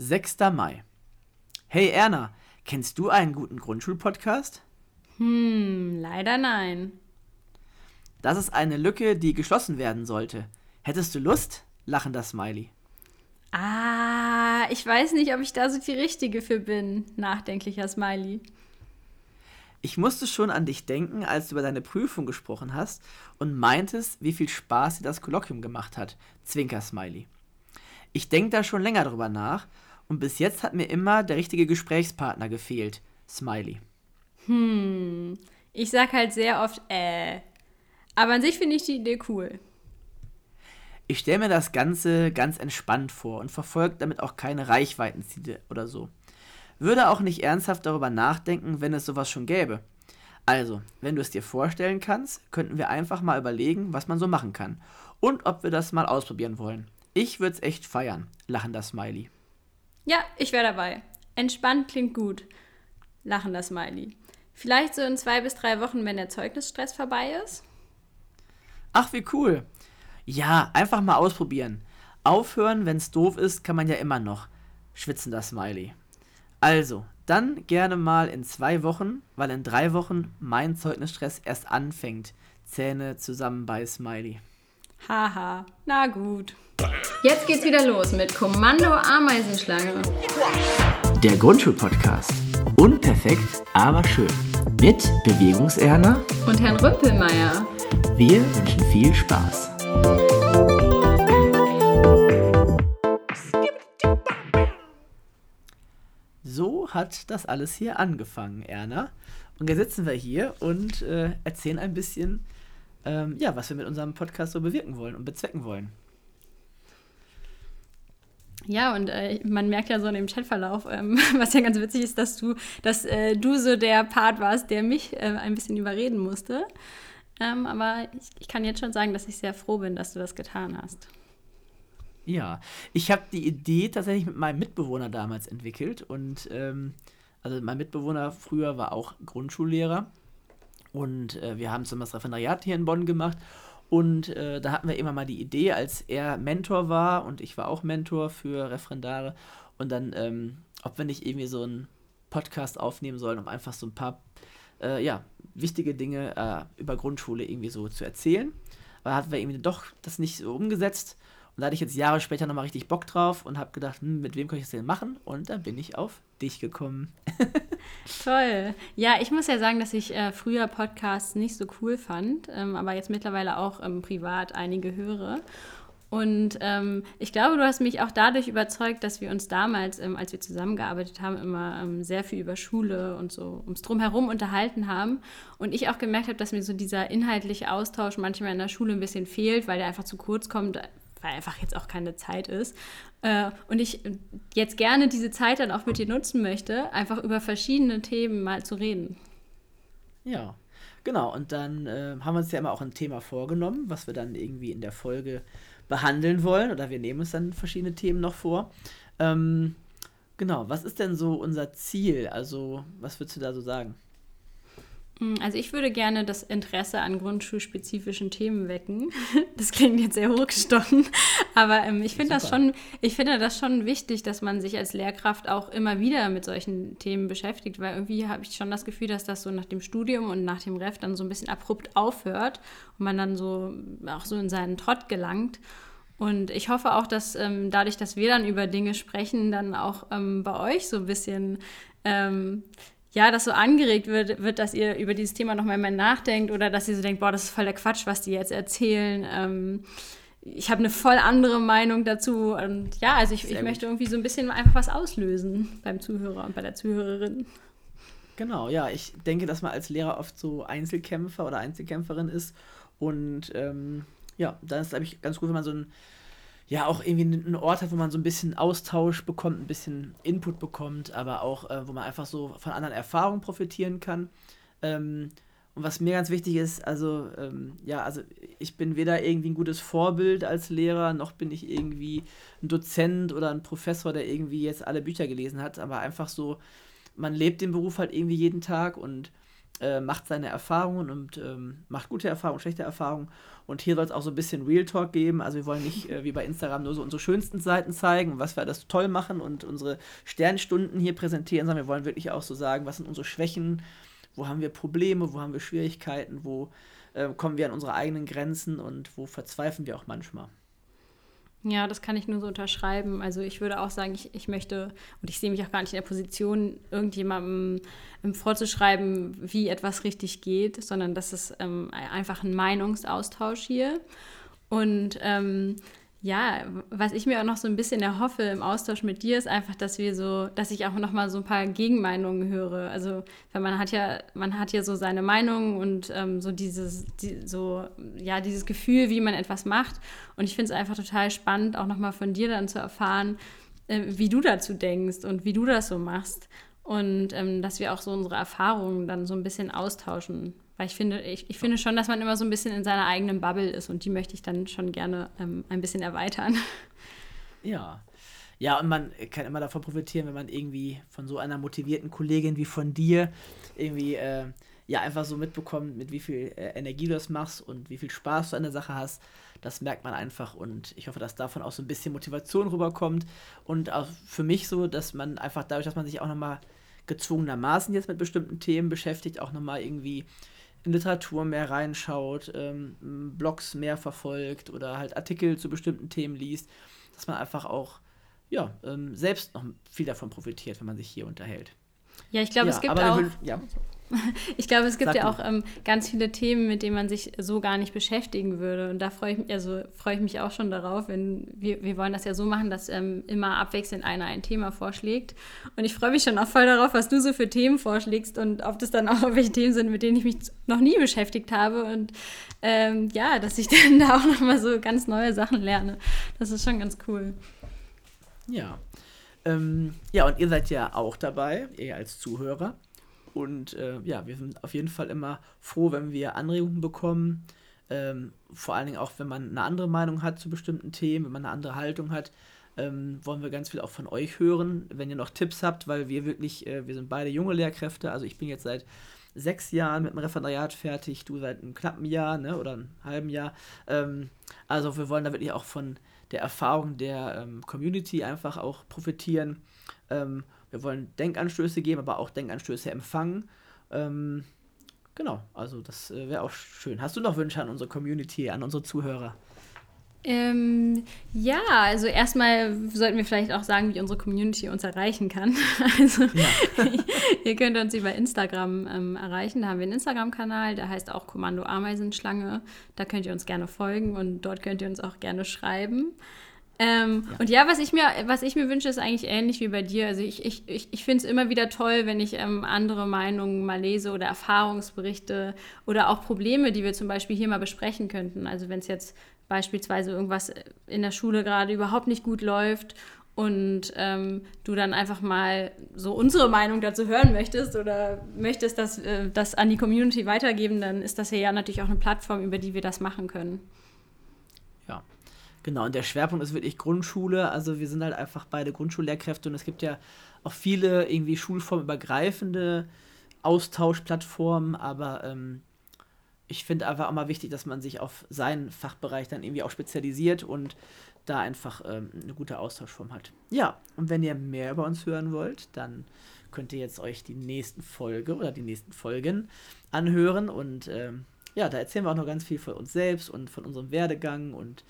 6. Mai. Hey Erna, kennst du einen guten Grundschulpodcast? Hm, leider nein. Das ist eine Lücke, die geschlossen werden sollte. Hättest du Lust? Lachender Smiley. Ah, ich weiß nicht, ob ich da so die Richtige für bin. Nachdenklicher Smiley. Ich musste schon an dich denken, als du über deine Prüfung gesprochen hast und meintest, wie viel Spaß dir das Kolloquium gemacht hat. Zwinker Smiley. Ich denke da schon länger drüber nach und bis jetzt hat mir immer der richtige Gesprächspartner gefehlt. Smiley. Hm, ich sag halt sehr oft äh. Aber an sich finde ich die Idee cool. Ich stelle mir das Ganze ganz entspannt vor und verfolge damit auch keine Reichweitenziele oder so. Würde auch nicht ernsthaft darüber nachdenken, wenn es sowas schon gäbe. Also, wenn du es dir vorstellen kannst, könnten wir einfach mal überlegen, was man so machen kann. Und ob wir das mal ausprobieren wollen. Ich würde es echt feiern. Lachender Smiley. Ja, ich wäre dabei. Entspannt klingt gut. Lachender Smiley. Vielleicht so in zwei bis drei Wochen, wenn der Zeugnisstress vorbei ist? Ach, wie cool. Ja, einfach mal ausprobieren. Aufhören, wenn es doof ist, kann man ja immer noch. Schwitzender Smiley. Also, dann gerne mal in zwei Wochen, weil in drei Wochen mein Zeugnisstress erst anfängt. Zähne zusammen bei Smiley. Haha, na gut. Jetzt geht's wieder los mit Kommando Ameisenschlange. Der Grundschulpodcast. Unperfekt, aber schön. Mit Bewegungserna und Herrn Rümpelmeier. Wir wünschen viel Spaß. So hat das alles hier angefangen, Erna. Und jetzt sitzen wir hier und äh, erzählen ein bisschen, ähm, ja, was wir mit unserem Podcast so bewirken wollen und bezwecken wollen. Ja, und äh, man merkt ja so in dem Chatverlauf, ähm, was ja ganz witzig ist, dass du, dass äh, du so der Part warst, der mich äh, ein bisschen überreden musste. Ähm, aber ich, ich kann jetzt schon sagen, dass ich sehr froh bin, dass du das getan hast. Ja, ich habe die Idee tatsächlich mit meinem Mitbewohner damals entwickelt und ähm, also mein Mitbewohner früher war auch Grundschullehrer und äh, wir haben zusammen das Referendariat hier in Bonn gemacht und äh, da hatten wir immer mal die Idee, als er Mentor war und ich war auch Mentor für Referendare und dann, ähm, ob wir nicht irgendwie so einen Podcast aufnehmen sollen, um einfach so ein paar äh, ja, wichtige Dinge äh, über Grundschule irgendwie so zu erzählen. Aber hatten wir irgendwie doch das nicht so umgesetzt. Und da hatte ich jetzt Jahre später nochmal richtig Bock drauf und habe gedacht, hm, mit wem kann ich das denn machen? Und dann bin ich auf dich gekommen. Toll. Ja, ich muss ja sagen, dass ich äh, früher Podcasts nicht so cool fand, ähm, aber jetzt mittlerweile auch ähm, privat einige höre. Und ähm, ich glaube, du hast mich auch dadurch überzeugt, dass wir uns damals, ähm, als wir zusammengearbeitet haben, immer ähm, sehr viel über Schule und so ums Drumherum unterhalten haben. Und ich auch gemerkt habe, dass mir so dieser inhaltliche Austausch manchmal in der Schule ein bisschen fehlt, weil der einfach zu kurz kommt, weil einfach jetzt auch keine Zeit ist. Äh, und ich jetzt gerne diese Zeit dann auch mit dir nutzen möchte, einfach über verschiedene Themen mal zu reden. Ja, genau. Und dann äh, haben wir uns ja immer auch ein Thema vorgenommen, was wir dann irgendwie in der Folge behandeln wollen oder wir nehmen uns dann verschiedene Themen noch vor. Ähm, genau, was ist denn so unser Ziel? Also, was würdest du da so sagen? Mm, also ich würde gerne das Interesse an grundschulspezifischen Themen wecken. Das klingt jetzt sehr hochgestochen, aber ähm, ich finde das schon, ich finde das schon wichtig, dass man sich als Lehrkraft auch immer wieder mit solchen Themen beschäftigt, weil irgendwie habe ich schon das Gefühl, dass das so nach dem Studium und nach dem Ref dann so ein bisschen abrupt aufhört und man dann so auch so in seinen Trott gelangt. Und ich hoffe auch, dass ähm, dadurch, dass wir dann über Dinge sprechen, dann auch ähm, bei euch so ein bisschen ähm, ja, das so angeregt wird, wird, dass ihr über dieses Thema nochmal mehr nachdenkt oder dass ihr so denkt, boah, das ist voll der Quatsch, was die jetzt erzählen. Ähm, ich habe eine voll andere Meinung dazu. Und ja, also ich, ich möchte irgendwie so ein bisschen einfach was auslösen beim Zuhörer und bei der Zuhörerin. Genau, ja, ich denke, dass man als Lehrer oft so Einzelkämpfer oder Einzelkämpferin ist. Und ähm, ja, dann ist, glaube ich, ganz gut, wenn man so ein ja auch irgendwie einen Ort hat, wo man so ein bisschen Austausch bekommt, ein bisschen Input bekommt, aber auch, äh, wo man einfach so von anderen Erfahrungen profitieren kann. Ähm, und was mir ganz wichtig ist, also, ähm, ja, also ich bin weder irgendwie ein gutes Vorbild als Lehrer, noch bin ich irgendwie ein Dozent oder ein Professor, der irgendwie jetzt alle Bücher gelesen hat, aber einfach so, man lebt den Beruf halt irgendwie jeden Tag und äh, macht seine Erfahrungen und ähm, macht gute Erfahrungen, schlechte Erfahrungen. Und hier soll es auch so ein bisschen Real Talk geben. Also wir wollen nicht äh, wie bei Instagram nur so unsere schönsten Seiten zeigen, was wir das toll machen und unsere Sternstunden hier präsentieren, sondern wir wollen wirklich auch so sagen, was sind unsere Schwächen, wo haben wir Probleme, wo haben wir Schwierigkeiten, wo äh, kommen wir an unsere eigenen Grenzen und wo verzweifeln wir auch manchmal. Ja, das kann ich nur so unterschreiben. Also ich würde auch sagen, ich, ich möchte, und ich sehe mich auch gar nicht in der Position, irgendjemandem ähm, vorzuschreiben, wie etwas richtig geht, sondern das ist ähm, einfach ein Meinungsaustausch hier. Und ähm, ja, was ich mir auch noch so ein bisschen erhoffe im Austausch mit dir, ist einfach, dass wir so, dass ich auch noch mal so ein paar Gegenmeinungen höre. Also, weil man hat ja, man hat ja so seine Meinung und ähm, so dieses, die, so, ja, dieses Gefühl, wie man etwas macht. Und ich finde es einfach total spannend, auch noch mal von dir dann zu erfahren, äh, wie du dazu denkst und wie du das so machst. Und ähm, dass wir auch so unsere Erfahrungen dann so ein bisschen austauschen. Weil ich finde, ich, ich finde schon, dass man immer so ein bisschen in seiner eigenen Bubble ist und die möchte ich dann schon gerne ähm, ein bisschen erweitern. Ja. Ja, und man kann immer davon profitieren, wenn man irgendwie von so einer motivierten Kollegin wie von dir irgendwie äh, ja einfach so mitbekommt, mit wie viel äh, Energie du das machst und wie viel Spaß du an der Sache hast. Das merkt man einfach und ich hoffe, dass davon auch so ein bisschen Motivation rüberkommt und auch für mich so, dass man einfach dadurch, dass man sich auch nochmal gezwungenermaßen jetzt mit bestimmten Themen beschäftigt, auch nochmal irgendwie in Literatur mehr reinschaut, ähm, Blogs mehr verfolgt oder halt Artikel zu bestimmten Themen liest, dass man einfach auch ja, ähm, selbst noch viel davon profitiert, wenn man sich hier unterhält. Ja, ich glaube, ja, es gibt auch. Will, ja. Ich glaube, es gibt Sag ja auch ähm, ganz viele Themen, mit denen man sich so gar nicht beschäftigen würde. Und da freue ich, also freu ich mich auch schon darauf, wenn wir, wir wollen das ja so machen, dass ähm, immer abwechselnd einer ein Thema vorschlägt. Und ich freue mich schon auch voll darauf, was du so für Themen vorschlägst und ob das dann auch welche Themen sind, mit denen ich mich noch nie beschäftigt habe. Und ähm, ja, dass ich dann da auch nochmal so ganz neue Sachen lerne. Das ist schon ganz cool. Ja. Ähm, ja, und ihr seid ja auch dabei, ihr als Zuhörer. Und äh, ja, wir sind auf jeden Fall immer froh, wenn wir Anregungen bekommen. Ähm, vor allen Dingen auch, wenn man eine andere Meinung hat zu bestimmten Themen, wenn man eine andere Haltung hat, ähm, wollen wir ganz viel auch von euch hören. Wenn ihr noch Tipps habt, weil wir wirklich, äh, wir sind beide junge Lehrkräfte. Also ich bin jetzt seit sechs Jahren mit dem Referendariat fertig, du seit einem knappen Jahr ne, oder einem halben Jahr. Ähm, also wir wollen da wirklich auch von der Erfahrung der ähm, Community einfach auch profitieren. Wir wollen Denkanstöße geben, aber auch Denkanstöße empfangen. Ähm, genau, also das äh, wäre auch schön. Hast du noch Wünsche an unsere Community, an unsere Zuhörer? Ähm, ja, also erstmal sollten wir vielleicht auch sagen, wie unsere Community uns erreichen kann. Also ja. ihr könnt uns über Instagram ähm, erreichen. Da haben wir einen Instagram-Kanal, der heißt auch Kommando Ameisenschlange. Da könnt ihr uns gerne folgen und dort könnt ihr uns auch gerne schreiben. Ähm, ja. Und ja, was ich, mir, was ich mir wünsche, ist eigentlich ähnlich wie bei dir. Also ich, ich, ich, ich finde es immer wieder toll, wenn ich ähm, andere Meinungen mal lese oder Erfahrungsberichte oder auch Probleme, die wir zum Beispiel hier mal besprechen könnten. Also wenn es jetzt beispielsweise irgendwas in der Schule gerade überhaupt nicht gut läuft und ähm, du dann einfach mal so unsere Meinung dazu hören möchtest oder möchtest dass, äh, das an die Community weitergeben, dann ist das ja natürlich auch eine Plattform, über die wir das machen können. Genau. Und der Schwerpunkt ist wirklich Grundschule. Also wir sind halt einfach beide Grundschullehrkräfte und es gibt ja auch viele irgendwie schulformübergreifende Austauschplattformen, aber ähm, ich finde einfach auch mal wichtig, dass man sich auf seinen Fachbereich dann irgendwie auch spezialisiert und da einfach ähm, eine gute Austauschform hat. Ja, und wenn ihr mehr über uns hören wollt, dann könnt ihr jetzt euch die nächsten Folge oder die nächsten Folgen anhören und ähm, ja, da erzählen wir auch noch ganz viel von uns selbst und von unserem Werdegang und,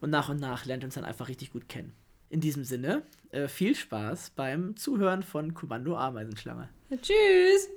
und nach und nach lernt uns dann einfach richtig gut kennen. In diesem Sinne, äh, viel Spaß beim Zuhören von Kommando Ameisenschlange. Tschüss!